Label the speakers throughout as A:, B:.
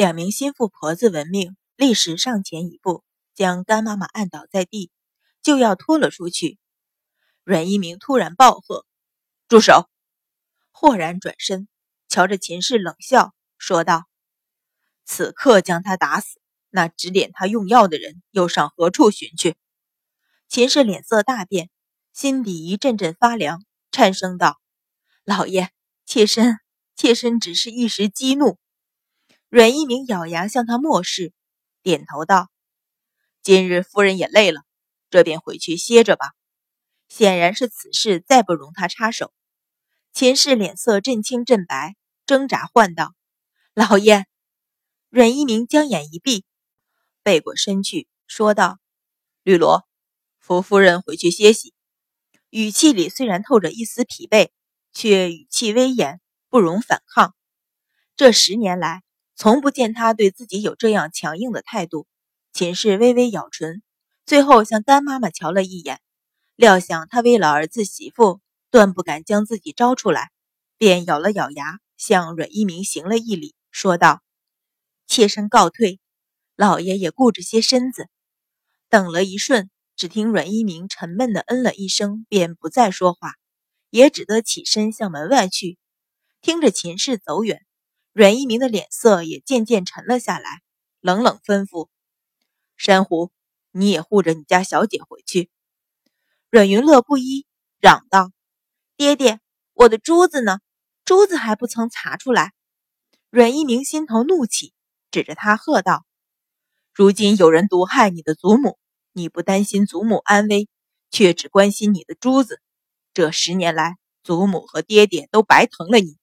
A: 两名心腹婆子闻命，立时上前一步，将干妈妈按倒在地，就要拖了出去。阮一鸣突然暴喝：“住手！”豁然转身，瞧着秦氏冷笑说道：“此刻将他打死，那指点他用药的人又上何处寻去？”秦氏脸色大变，心底一阵阵发凉，颤声道：“老爷，妾身，妾身只是一时激怒。”阮一鸣咬牙向他漠视，点头道：“今日夫人也累了，这便回去歇着吧。”显然是此事再不容他插手。秦氏脸色阵青阵白，挣扎唤道：“老爷！”阮一鸣将眼一闭，背过身去说道：“绿萝。”扶夫人回去歇息，语气里虽然透着一丝疲惫，却语气威严，不容反抗。这十年来，从不见他对自己有这样强硬的态度。秦氏微微咬唇，最后向干妈妈瞧了一眼，料想他为了儿子媳妇，断不敢将自己招出来，便咬了咬牙，向阮一鸣行了一礼，说道：“妾身告退，老爷也顾着些身子。”等了一瞬。只听阮一鸣沉闷的嗯了一声，便不再说话，也只得起身向门外去。听着秦氏走远，阮一鸣的脸色也渐渐沉了下来，冷冷吩咐：“珊瑚，你也护着你家小姐回去。”阮云乐不依，嚷道：“爹爹，我的珠子呢？珠子还不曾查出来。”阮一鸣心头怒起，指着他喝道：“如今有人毒害你的祖母！”你不担心祖母安危，却只关心你的珠子。这十年来，祖母和爹爹都白疼了你。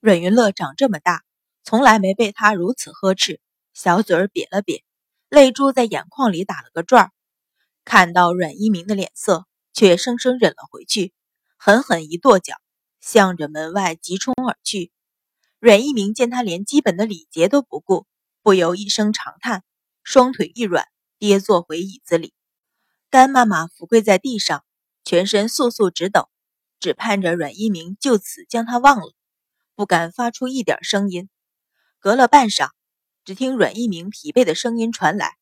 A: 阮云乐长这么大，从来没被他如此呵斥，小嘴儿瘪了瘪，泪珠在眼眶里打了个转儿。看到阮一鸣的脸色，却生生忍了回去，狠狠一跺脚，向着门外急冲而去。阮一鸣见他连基本的礼节都不顾，不由一声长叹，双腿一软。跌坐回椅子里，干妈妈伏跪在地上，全身簌簌直抖，只盼着阮一鸣就此将她忘了，不敢发出一点声音。隔了半晌，只听阮一鸣疲惫的声音传来：“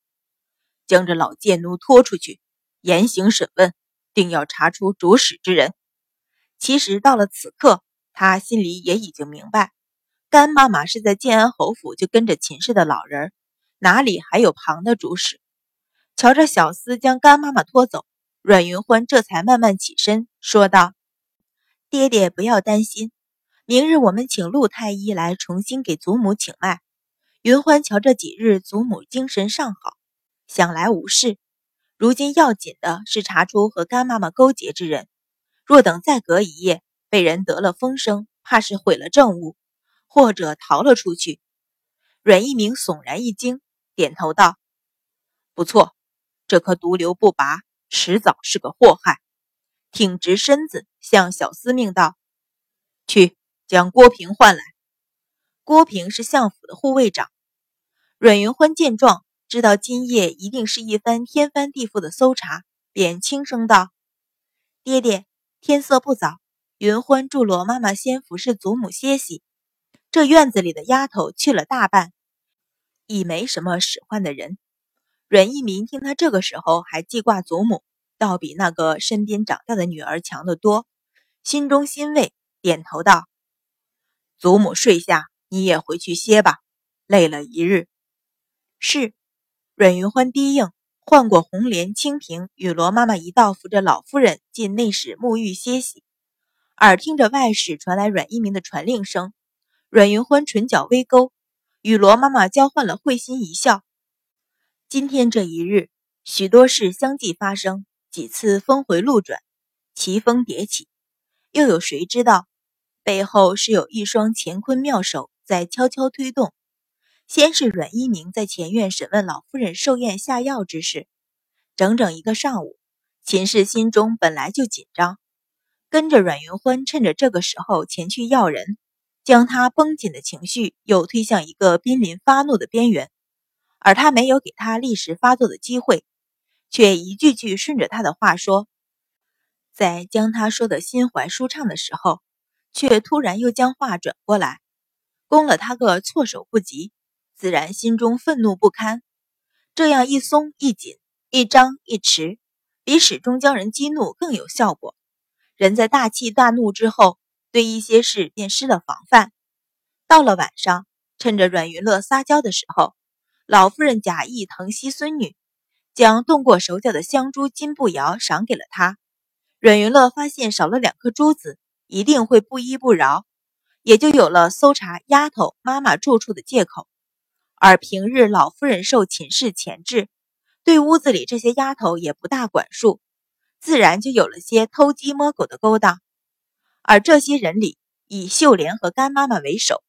A: 将这老贱奴拖出去，严刑审问，定要查出主使之人。”其实到了此刻，他心里也已经明白，干妈妈是在建安侯府就跟着秦氏的老人，哪里还有旁的主使？瞧着小厮将干妈妈拖走，阮云欢这才慢慢起身，说道：“爹爹不要担心，明日我们请陆太医来重新给祖母请脉。云欢瞧这几日祖母精神尚好，想来无事。如今要紧的是查出和干妈妈勾结之人。若等再隔一夜，被人得了风声，怕是毁了政务，或者逃了出去。”阮一鸣悚然一惊，点头道：“不错。”这颗毒瘤不拔，迟早是个祸害。挺直身子，向小厮命道：“去将郭平唤来。”郭平是相府的护卫长。阮云欢见状，知道今夜一定是一番天翻地覆的搜查，便轻声道：“爹爹，天色不早，云欢祝罗妈妈先服侍祖母歇息。这院子里的丫头去了大半，已没什么使唤的人。”阮一民听他这个时候还记挂祖母，倒比那个身边长大的女儿强得多，心中欣慰，点头道：“祖母睡下，你也回去歇吧，累了一日。”是。阮云欢低应，换过红莲、清平，与罗妈妈一道扶着老夫人进内室沐浴歇息。耳听着外室传来阮一鸣的传令声，阮云欢唇角微勾，与罗妈妈交换了会心一笑。今天这一日，许多事相继发生，几次峰回路转，奇峰迭起。又有谁知道，背后是有一双乾坤妙手在悄悄推动？先是阮一鸣在前院审问老夫人寿宴下药之事，整整一个上午，秦氏心中本来就紧张，跟着阮云欢趁着这个时候前去要人，将他绷紧的情绪又推向一个濒临发怒的边缘。而他没有给他立时发作的机会，却一句句顺着他的话说，在将他说的心怀舒畅的时候，却突然又将话转过来，攻了他个措手不及，自然心中愤怒不堪。这样一松一紧，一张一弛，比始终将人激怒更有效果。人在大气大怒之后，对一些事便失了防范。到了晚上，趁着阮云乐撒娇的时候，老夫人假意疼惜孙女，将动过手脚的香珠金步摇赏给了他。阮云乐发现少了两颗珠子，一定会不依不饶。也就有了搜查丫头妈妈住处的借口，而平日老夫人受秦氏钳制，对屋子里这些丫头也不大管束，自然就有了些偷鸡摸狗的勾当。而这些人里，以秀莲和干妈妈为首，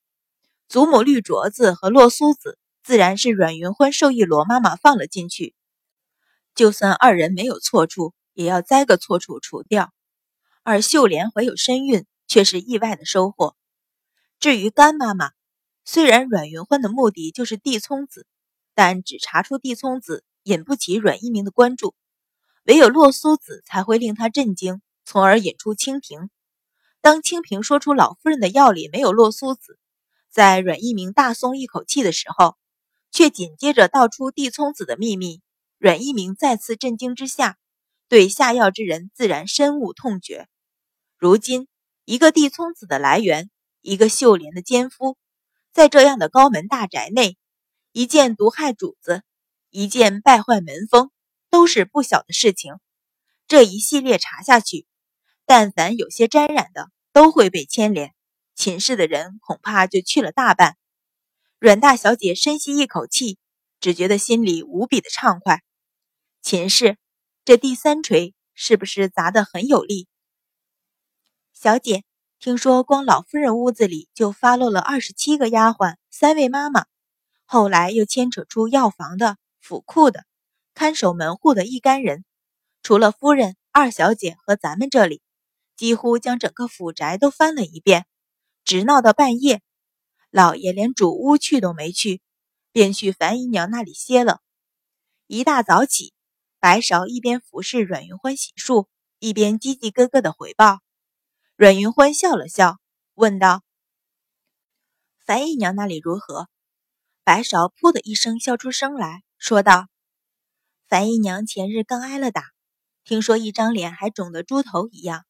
A: 祖母绿镯子和洛苏子自然是阮云欢授意罗妈妈放了进去。就算二人没有错处，也要栽个错处除掉。而秀莲怀有身孕，却是意外的收获。至于干妈妈，虽然阮云欢的目的就是地葱子，但只查出地葱子引不起阮一鸣的关注，唯有洛苏子才会令他震惊，从而引出清平。当清平说出老夫人的药里没有洛苏子，在阮一鸣大松一口气的时候，却紧接着道出地葱子的秘密。阮一鸣再次震惊之下，对下药之人自然深恶痛绝。如今一个地聪子的来源。一个秀莲的奸夫，在这样的高门大宅内，一件毒害主子，一件败坏门风，都是不小的事情。这一系列查下去，但凡有些沾染的，都会被牵连。秦氏的人恐怕就去了大半。阮大小姐深吸一口气，只觉得心里无比的畅快。秦氏，这第三锤是不是砸得很有力？小姐。听说光老夫人屋子里就发落了二十七个丫鬟，三位妈妈，后来又牵扯出药房的、府库的、看守门户的一干人，除了夫人、二小姐和咱们这里，几乎将整个府宅都翻了一遍，直闹到半夜，老爷连主屋去都没去，便去樊姨娘那里歇了。一大早起，白芍一边服侍阮云欢洗漱，一边叽叽咯咯的回报。阮云欢笑了笑，问道：“樊姨娘那里如何？”白芍噗的一声笑出声来说道：“樊姨娘前日刚挨了打，听说一张脸还肿得猪头一样，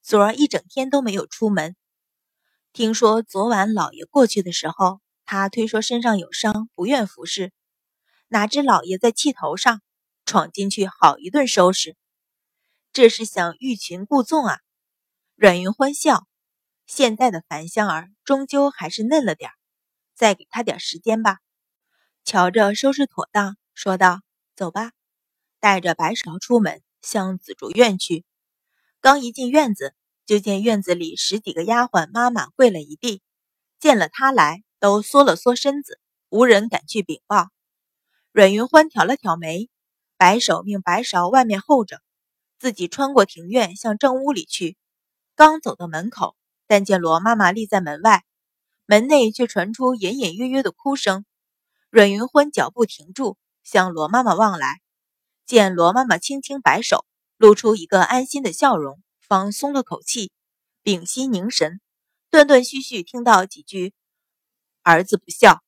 A: 昨儿一整天都没有出门。听说昨晚老爷过去的时候，她推说身上有伤，不愿服侍。哪知老爷在气头上，闯进去好一顿收拾，这是想欲擒故纵啊！”阮云欢笑，现在的樊香儿终究还是嫩了点儿，再给她点时间吧。瞧着收拾妥当，说道：“走吧。”带着白芍出门，向紫竹院去。刚一进院子，就见院子里十几个丫鬟妈妈跪了一地，见了他来，都缩了缩身子，无人敢去禀报。阮云欢挑了挑眉，摆手命白芍外面候着，自己穿过庭院，向正屋里去。刚走到门口，但见罗妈妈立在门外，门内却传出隐隐约约的哭声。阮云欢脚步停住，向罗妈妈望来，见罗妈妈轻轻摆手，露出一个安心的笑容，方松了口气，屏息凝神，断断续续听到几句“儿子不孝，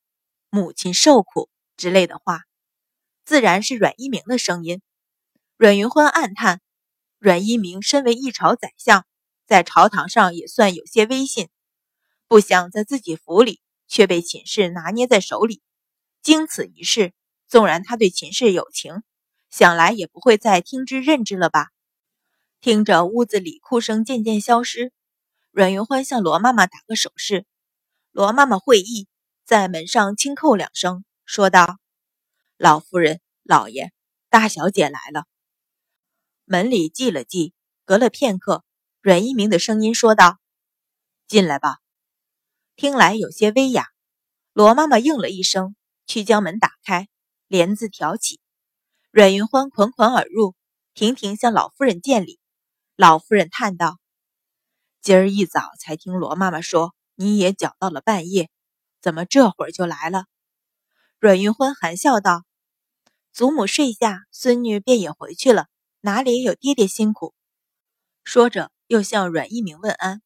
A: 母亲受苦”之类的话，自然是阮一鸣的声音。阮云欢暗叹：阮一鸣身为一朝宰相。在朝堂上也算有些威信，不想在自己府里却被秦氏拿捏在手里。经此一事，纵然他对秦氏有情，想来也不会再听之任之了吧？听着屋子里哭声渐渐消失，阮云欢向罗妈妈打个手势，罗妈妈会意，在门上轻叩两声，说道：“老夫人、老爷、大小姐来了。”门里寂了寂，隔了片刻。阮一鸣的声音说道：“进来吧。”听来有些威哑。罗妈妈应了一声，去将门打开，帘子挑起。阮云欢款款而入，频频向老夫人见礼。老夫人叹道：“今儿一早才听罗妈妈说，你也搅到了半夜，怎么这会儿就来了？”阮云欢含笑道：“祖母睡下，孙女便也回去了，哪里有爹爹辛苦？”说着。又向阮一鸣问安，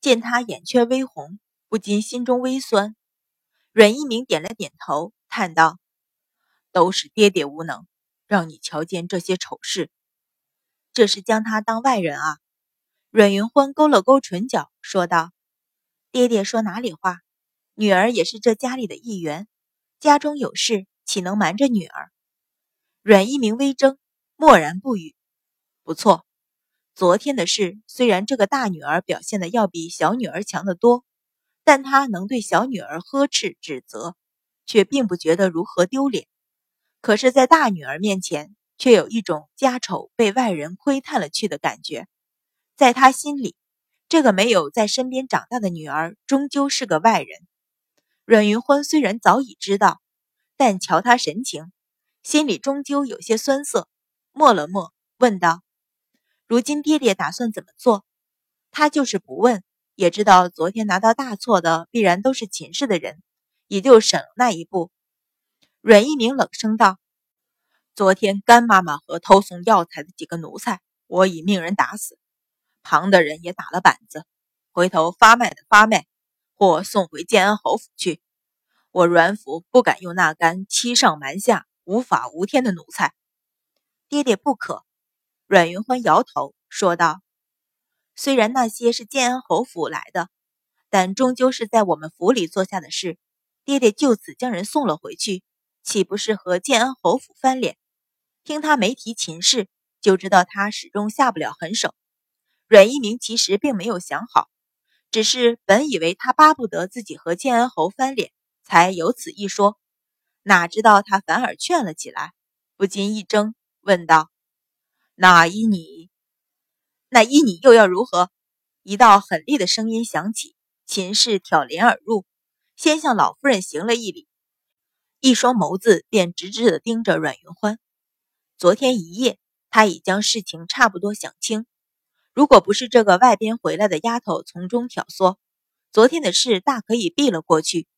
A: 见他眼圈微红，不禁心中微酸。阮一鸣点了点头，叹道：“都是爹爹无能，让你瞧见这些丑事。这是将他当外人啊？”阮云欢勾了勾唇角，说道：“爹爹说哪里话？女儿也是这家里的一员，家中有事，岂能瞒着女儿？”阮一鸣微怔，默然不语。不错，昨天的事虽然这个大女儿表现的要比小女儿强得多。但他能对小女儿呵斥指责，却并不觉得如何丢脸。可是，在大女儿面前，却有一种家丑被外人窥探了去的感觉。在他心里，这个没有在身边长大的女儿，终究是个外人。阮云欢虽然早已知道，但瞧他神情，心里终究有些酸涩。默了默，问道：“如今爹爹打算怎么做？”他就是不问。也知道昨天拿到大错的必然都是秦氏的人，也就省了那一步。阮一鸣冷声道：“昨天干妈妈和偷送药材的几个奴才，我已命人打死，旁的人也打了板子。回头发卖的发卖，或送回建安侯府去。我阮府不敢用那干欺上瞒下、无法无天的奴才。”爹爹不可。阮云欢摇头说道。虽然那些是建安侯府来的，但终究是在我们府里做下的事。爹爹就此将人送了回去，岂不是和建安侯府翻脸？听他没提秦氏，就知道他始终下不了狠手。阮一鸣其实并没有想好，只是本以为他巴不得自己和建安侯翻脸，才有此一说。哪知道他反而劝了起来，不禁一怔，问道：“那依你？”那依你又要如何？一道狠厉的声音响起，秦氏挑帘而入，先向老夫人行了一礼，一双眸子便直直地盯着阮云欢。昨天一夜，他已将事情差不多想清。如果不是这个外边回来的丫头从中挑唆，昨天的事大可以避了过去。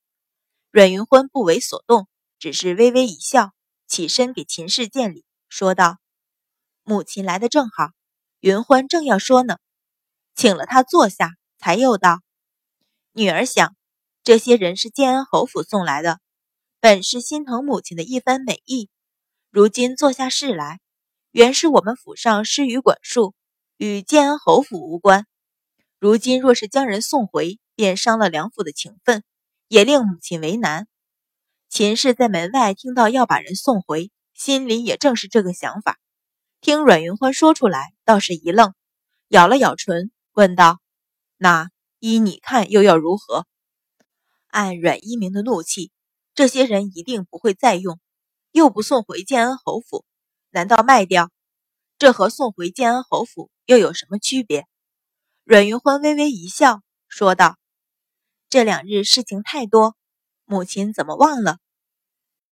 A: 阮云欢不为所动，只是微微一笑，起身给秦氏见礼，说道：“母亲来的正好。”云欢正要说呢，请了他坐下，才又道：“女儿想，这些人是建安侯府送来的，本是心疼母亲的一番美意。如今做下事来，原是我们府上失于管束，与建安侯府无关。如今若是将人送回，便伤了梁府的情分，也令母亲为难。”秦氏在门外听到要把人送回，心里也正是这个想法。听阮云欢说出来，倒是一愣，咬了咬唇，问道：“那依你看，又要如何？”按阮一鸣的怒气，这些人一定不会再用，又不送回建安侯府，难道卖掉？这和送回建安侯府又有什么区别？阮云欢微微一笑，说道：“这两日事情太多，母亲怎么忘了？